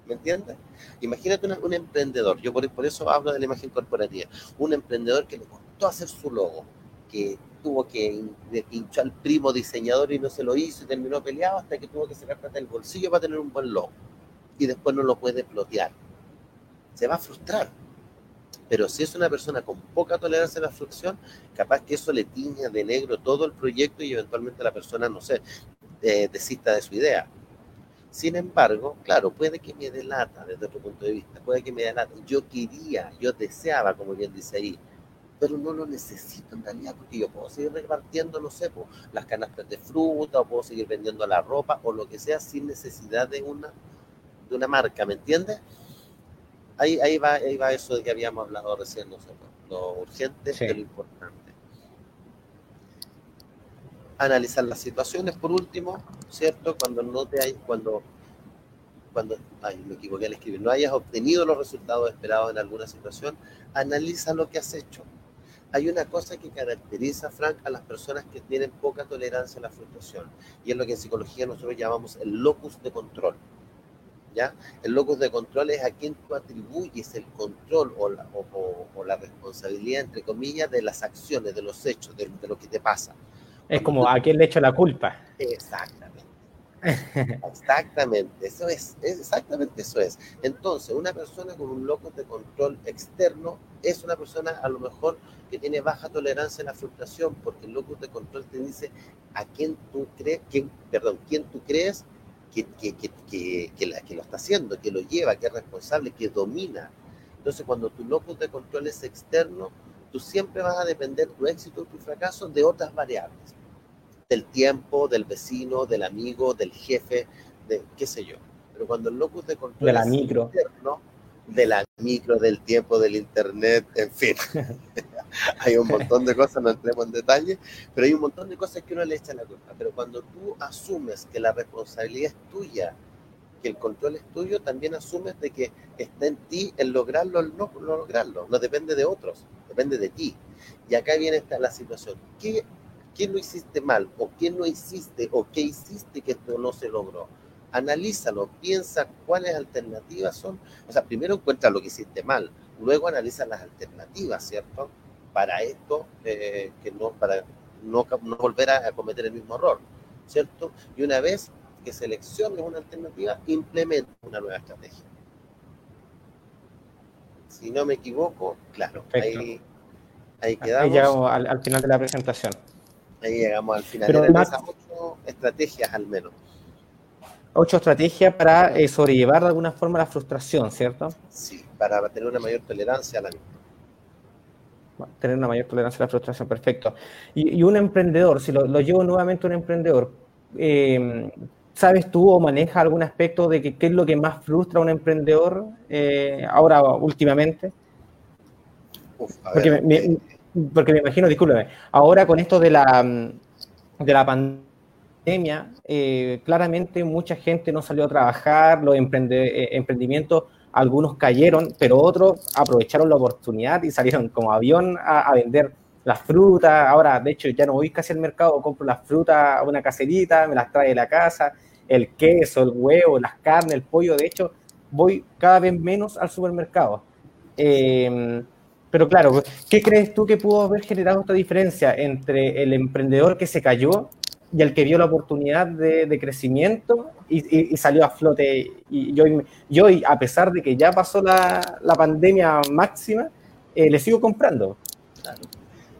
¿Me entiendes? Imagínate un emprendedor, yo por, por, eso hablo de la imagen corporativa, un emprendedor que le costó hacer su logo, que tuvo que hinchar al primo diseñador y no se lo hizo y terminó peleado hasta que tuvo que sacar plata del bolsillo para tener un buen logo y después no lo puede plotear. Se va a frustrar. Pero si es una persona con poca tolerancia a la frustración, capaz que eso le tiña de negro todo el proyecto y eventualmente la persona, no sé, eh, desista de su idea. Sin embargo, claro, puede que me delata desde otro punto de vista, puede que me delata. Yo quería, yo deseaba, como bien dice ahí, pero no lo necesito en realidad, porque yo puedo seguir repartiendo, no sé, las canastas de fruta, o puedo seguir vendiendo la ropa, o lo que sea, sin necesidad de una, de una marca, ¿me entiendes? Ahí, ahí, va, ahí va eso de que habíamos hablado recién nosotros, lo urgente y lo importante analizar las situaciones, por último, ¿cierto? Cuando no te hay, cuando, cuando, ay, me equivoqué al escribir, no hayas obtenido los resultados esperados en alguna situación, analiza lo que has hecho. Hay una cosa que caracteriza, Frank, a las personas que tienen poca tolerancia a la frustración, y es lo que en psicología nosotros llamamos el locus de control. ¿Ya? El locus de control es a quien tú atribuyes el control o la, o, la responsabilidad, entre comillas, de las acciones, de los hechos, de, de lo que te pasa. Es como a quién le echo la culpa. Exactamente. Exactamente, eso es, exactamente eso es. Entonces, una persona con un locus de control externo es una persona a lo mejor que tiene baja tolerancia a la frustración, porque el locus de control te dice a quién tú crees, quién, perdón, quién tú crees que, que, que, que, la, que lo está haciendo, que lo lleva, que es responsable, que domina. Entonces, cuando tu locus de control es externo, tú siempre vas a depender tu éxito o tu fracaso de otras variables del tiempo, del vecino, del amigo, del jefe, de qué sé yo. Pero cuando el locus de control de la micro, de la micro, del tiempo, del internet, en fin. hay un montón de cosas, no entremos en detalle, pero hay un montón de cosas que uno le echa la culpa. Pero cuando tú asumes que la responsabilidad es tuya, que el control es tuyo, también asumes de que está en ti el lograrlo o no, lograrlo. No depende de otros, depende de ti. Y acá viene esta, la situación. ¿Qué ¿Qué lo hiciste mal? ¿O qué no hiciste? ¿O qué hiciste que esto no se logró? Analízalo, piensa cuáles alternativas son. O sea, primero encuentra lo que hiciste mal, luego analiza las alternativas, ¿cierto? Para esto, eh, que no, para no, no volver a, cometer el mismo error, ¿cierto? Y una vez que selecciones una alternativa, implementa una nueva estrategia. Si no me equivoco, claro, ahí, ahí quedamos. Ahí llegamos al, final de la presentación. Ahí llegamos al final. Pero de esas ocho estrategias al menos. Ocho estrategias para eh, sobrellevar de alguna forma la frustración, ¿cierto? Sí, para tener una mayor tolerancia a la misma tener una mayor tolerancia a la frustración, perfecto. Y, un emprendedor, si lo, llevo nuevamente a un emprendedor, eh, ¿sabes tú o manejas algún aspecto de qué es lo que más frustra a un emprendedor eh, ahora últimamente? porque, me, eh, porque, me, imagino, discúlpeme, ahora con esto de la, de la pandemia, claramente mucha gente no salió a trabajar, los emprendimientos algunos cayeron, pero otros aprovecharon la oportunidad y salieron como avión a, vender las frutas. Ahora, de hecho, ya no voy casi al mercado, compro las frutas a una caserita, me las trae de la casa, el queso, el huevo, las carnes, el pollo. De hecho, voy cada vez menos al supermercado. Eh, pero claro, ¿qué crees tú que pudo haber generado esta diferencia entre el emprendedor que se cayó y el que vio la oportunidad de, crecimiento y, salió a flote. Y yo, a pesar de que ya pasó la, pandemia máxima, eh, le sigo comprando.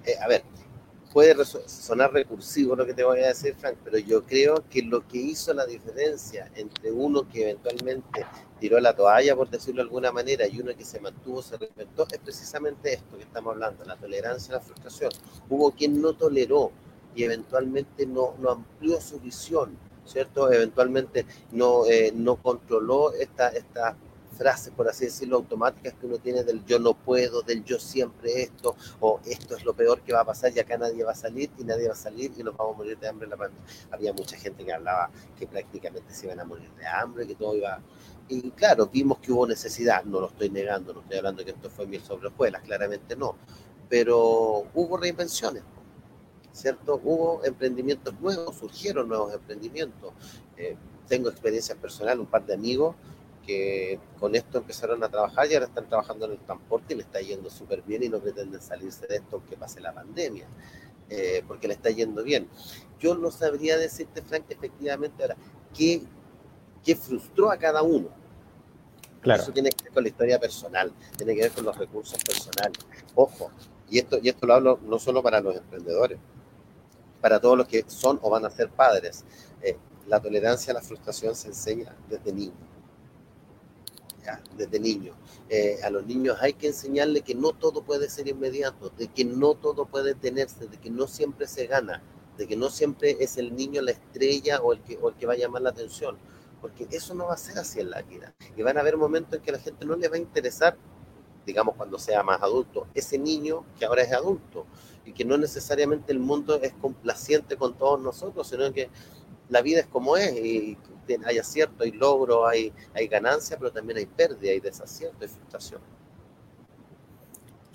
Eh, a ver, puede sonar recursivo lo que te voy a decir, Frank, pero yo creo que lo que hizo la diferencia entre uno que eventualmente tiró la toalla, por decirlo de alguna manera, y uno que se mantuvo, se reinventó, es precisamente esto que estamos hablando, la tolerancia la frustración. Hubo quien no toleró y eventualmente no, no amplió su visión, ¿cierto? Eventualmente no, eh, no controló estas esta frases, por así decirlo, automáticas que uno tiene del yo no puedo, del yo siempre esto, o esto es lo peor que va a pasar y acá nadie va a salir y nadie va a salir y nos vamos a morir de hambre en la pandemia. Había mucha gente que hablaba que prácticamente se iban a morir de hambre, que todo iba... Y claro, vimos que hubo necesidad, no lo estoy negando, no estoy hablando que esto fue mil sobre escuelas, claramente no, pero hubo reinvenciones ¿cierto? Hubo emprendimientos nuevos, surgieron nuevos emprendimientos. Eh, tengo experiencias personales, un par de amigos que con esto empezaron a trabajar y ahora están trabajando en el transporte y le está yendo súper bien y no pretenden salirse de esto aunque pase la pandemia, eh, porque le está yendo bien. Yo no sabría decirte, Frank, efectivamente ahora, ¿qué, qué frustró a cada uno? Claro. Eso tiene que ver con la historia personal, tiene que ver con los recursos personales. Ojo, y esto, y esto lo hablo no solo para los emprendedores, para todos los que son o van a ser padres. Eh, la tolerancia a la frustración se enseña desde niño. desde niño. Eh, a los niños hay que enseñarle que no todo puede ser inmediato, de que no todo puede tenerse, de que no siempre se gana, de que no siempre es el niño la estrella o el que, o el que va a llamar la atención. Porque eso no va a ser así en la vida. Y van a haber momentos en que a la gente no le va a interesar, digamos cuando sea más adulto, ese niño que ahora es adulto y que no necesariamente el mundo es complaciente con todos nosotros, sino que la vida es como es y hay acierto, hay logro, hay, hay ganancia, pero también hay pérdida, hay desacierto, hay frustración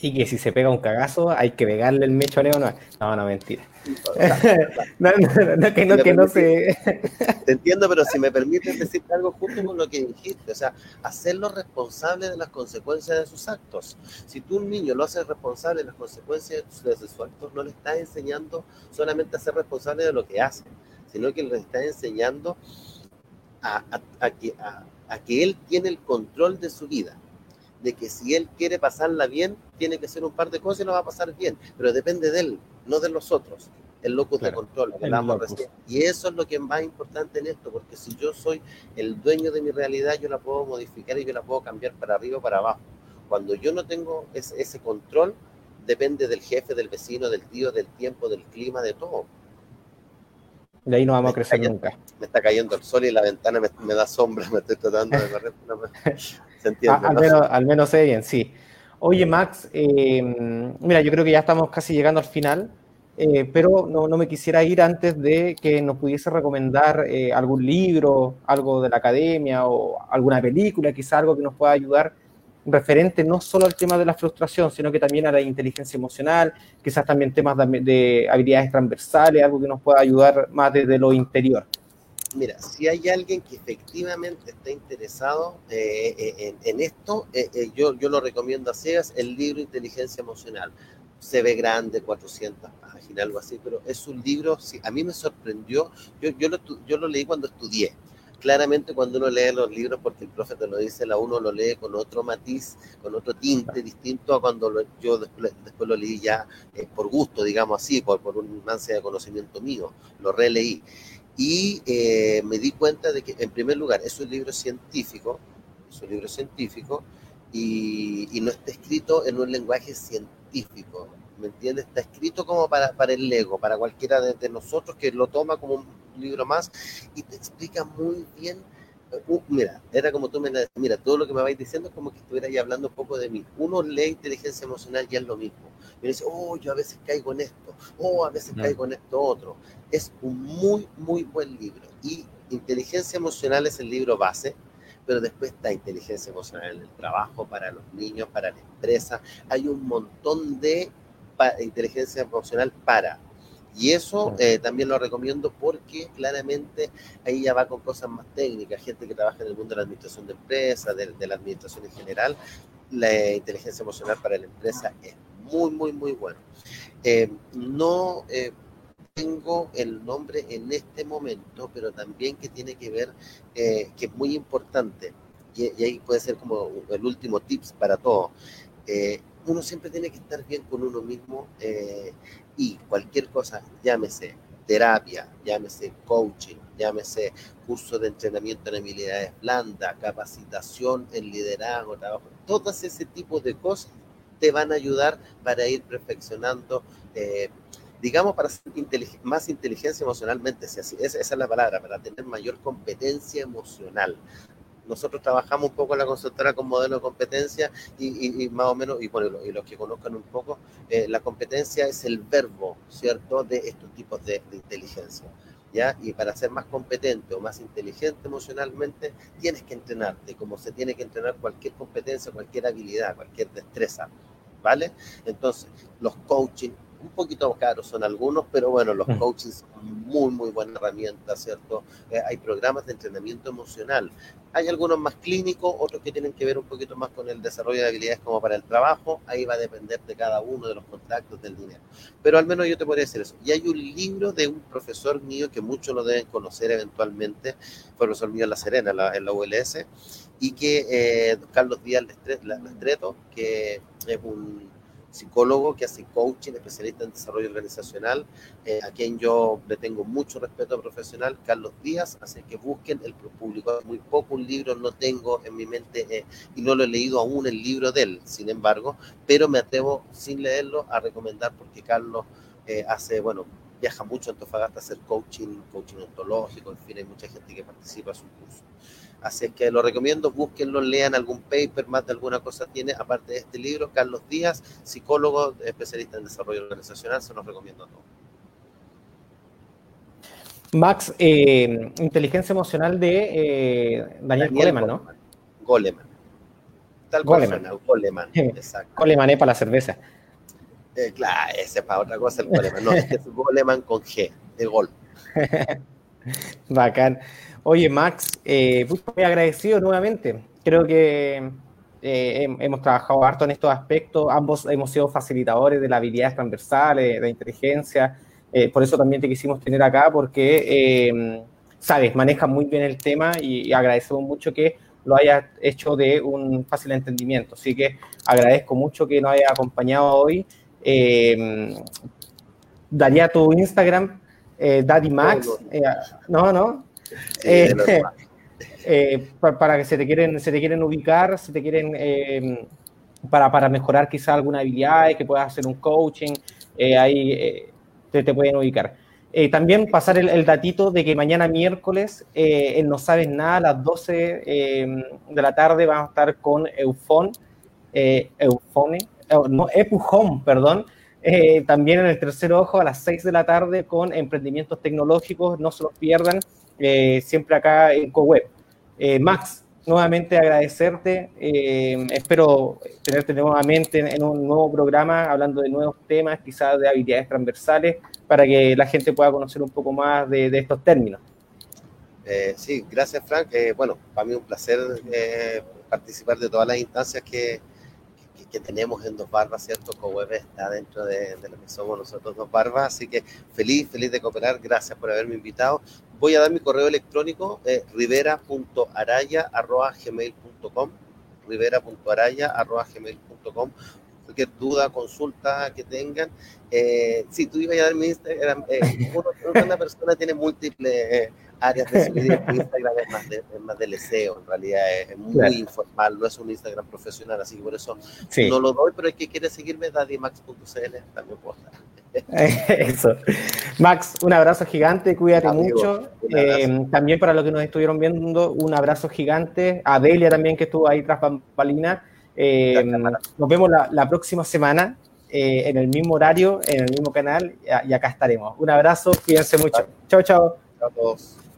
y que si se pega un cagazo hay que pegarle el mecho a Leo. No, no, no mentira. no, no, no, que no, que no se... Te entiendo, pero si me permites decirte algo justo con lo que dijiste, o sea, hacerlo responsable de las consecuencias de sus actos. Si tú un niño lo haces responsable de las consecuencias de sus actos, no le estás enseñando solamente a ser responsable de lo que hace, sino que le estás enseñando a, a, que, a que él tiene el control de su vida de que si él quiere pasarla bien, tiene que hacer un par de cosas y lo va a pasar bien, pero depende de él, no de los otros. El locus de control, Y eso es lo que es más importante en esto, porque si yo soy el dueño de mi realidad, yo la puedo modificar y yo la puedo cambiar para arriba o para abajo. Cuando yo no tengo ese, ese control, depende del jefe, del vecino, del tío, del tiempo, del clima, de todo. De ahí no vamos a crecer nunca. Me está cayendo el sol y la ventana me, da sombra, me estoy tratando de correr. se entiende. al, menos, al menos sé bien, sí. Oye, Max, eh, mira, yo creo que ya estamos casi llegando al final, eh, pero no, no, me quisiera ir antes de que nos pudiese recomendar eh, algún libro, algo de la academia o alguna película, quizá algo que nos pueda ayudar referente no solo al tema de la frustración, sino que también a la inteligencia emocional, quizás también temas de, habilidades transversales, algo que nos pueda ayudar más desde lo interior. Mira, si hay alguien que efectivamente está interesado eh, eh, en, esto, eh, yo, yo lo recomiendo a ciegas, el libro Inteligencia Emocional. Se ve grande, 400 páginas, algo así, pero es un libro, sí, a mí me sorprendió, yo, yo, lo, yo lo leí cuando estudié, claramente cuando uno lee los libros, porque el profe te lo dice, la uno lo lee con otro matiz, con otro tinte distinto a cuando yo después, lo leí ya eh, por gusto, digamos así, por, por una ansia de conocimiento mío, lo releí. Y eh, me di cuenta de que, en primer lugar, es un libro científico, es un libro científico, y, y no está escrito en un lenguaje científico, ¿me entiendes? Está escrito como para, para el Lego, para cualquiera de, nosotros que lo toma como un libro más y te explica muy bien. Uh, mira, era como tú me mira, todo lo que me vais diciendo es como que estuviera ahí hablando un poco de mí. Uno lee inteligencia emocional y es lo mismo. Y dice, oh, yo a veces caigo en esto, oh, a veces caigo en esto otro. Es un muy, muy buen libro. Y inteligencia emocional es el libro base, pero después está inteligencia emocional en el trabajo, para los niños, para la empresa. Hay un montón de inteligencia emocional para. Y eso eh, también lo recomiendo porque claramente ahí ya va con cosas más técnicas, gente que trabaja en el mundo de la administración de empresas, de, la administración en general, la inteligencia emocional para la empresa es muy, muy, muy bueno. Eh, no eh, tengo el nombre en este momento, pero también que tiene que ver, que es muy importante, y, y, ahí puede ser como el último tips para todo uno siempre tiene que estar bien con uno mismo eh, y cualquier cosa, llámese terapia, llámese coaching, llámese curso de entrenamiento en habilidades blandas, capacitación en liderazgo, trabajo, todas ese tipo de cosas te van a ayudar para ir perfeccionando, eh, digamos, para ser más inteligencia emocionalmente, si así, esa es la palabra, para tener mayor competencia emocional nosotros trabajamos un poco la consultora con modelo de competencia y, más o menos, y, bueno, y los que conozcan un poco, eh, la competencia es el verbo, ¿cierto?, de estos tipos de, inteligencia. ¿Ya? Y para ser más competente o más inteligente emocionalmente, tienes que entrenarte, como se tiene que entrenar cualquier competencia, cualquier habilidad, cualquier destreza, ¿vale? Entonces, los coaching, un poquito caros son algunos, pero bueno, los mm. coaches son muy, muy buena herramienta, ¿cierto? Eh, hay programas de entrenamiento emocional. Hay algunos más clínicos, otros que tienen que ver un poquito más con el desarrollo de habilidades como para el trabajo. Ahí va a depender de cada uno de los contactos del dinero. Pero al menos yo te podría decir eso. Y hay un libro de un profesor mío que muchos lo deben conocer eventualmente, profesor mío en La Serena, en la ULS, y que eh, Carlos Díaz Lestreto, que es un psicólogo que hace coaching, especialista en desarrollo organizacional, eh, a quien yo le tengo mucho respeto profesional, Carlos Díaz, así que busquen, el público muy poco, un libro no tengo en mi mente eh, y no lo he leído aún el libro de él, sin embargo, pero me atrevo sin leerlo a recomendar porque Carlos eh, hace, bueno, viaja mucho a Antofagasta a hacer coaching, coaching ontológico, en fin, hay mucha gente que participa en su curso. Así que lo recomiendo, búsquenlo, lean algún paper, más de alguna cosa tiene, aparte de este libro, Carlos Díaz, psicólogo, especialista en desarrollo organizacional, se los recomiendo a todos. Max, eh, inteligencia emocional de eh, Daniel, Goleman, ¿no? Goleman. Tal Goleman. Goleman, exacto. Goleman es para la cerveza. Eh, claro, ese es para otra cosa el Goleman. No, este es Goleman con G, de gol. Bacán. Oye, Max, eh, muy agradecido nuevamente. Creo que eh, hemos trabajado harto en estos aspectos. Ambos hemos sido facilitadores de las habilidades transversales, de inteligencia. Eh, por eso también te quisimos tener acá, porque, eh, sabes, manejas muy bien el tema y, agradecemos mucho que lo hayas hecho de un fácil entendimiento. Así que agradezco mucho que nos hayas acompañado hoy. daría tu Instagram, Daddy Max. no, no, eh, eh, para, que se te quieren, se te quieren ubicar, se te quieren eh, para, para, mejorar quizá alguna habilidad, que puedas hacer un coaching, ahí te, te, pueden ubicar. también pasar el, datito de que mañana miércoles en No Sabes Nada a las 12 de la tarde vamos a estar con Eufon, Eufone, no, Epuhome, perdón, también en el tercer ojo a las 6 de la tarde con emprendimientos tecnológicos, no se los pierdan. Eh, siempre acá en CoWeb. Eh, Max, nuevamente agradecerte. Eh, espero tenerte nuevamente en, un nuevo programa hablando de nuevos temas, quizás de habilidades transversales, para que la gente pueda conocer un poco más de, estos términos. sí, gracias Frank. bueno, para mí un placer participar de todas las instancias que, que, tenemos en Dos Barbas, ¿cierto? CoWeb está dentro de, lo que somos nosotros Dos Barbas, así que feliz, feliz de cooperar, gracias por haberme invitado. Voy a dar mi correo electrónico, eh, rivera.araya.gmail.com rivera.araya.gmail.com cualquier duda, consulta que tengan. Eh, si tú ibas a dar mi Instagram, eh, una persona tiene múltiples eh, áreas de su vida. Instagram es más, de, más del deseo, en realidad es, muy informal, no es un Instagram profesional, así que por eso no lo doy, pero el que quiere seguirme, daddymax.cl también puedo Eso. Max, un abrazo gigante, cuídate mucho. Eh, también para los que nos estuvieron viendo, un abrazo gigante. A Delia también que estuvo ahí tras Pampalina. Eh, nos vemos la, próxima semana eh, en el mismo horario, en el mismo canal y acá estaremos. Un abrazo, cuídense mucho. Chao, chao. Chao a todos.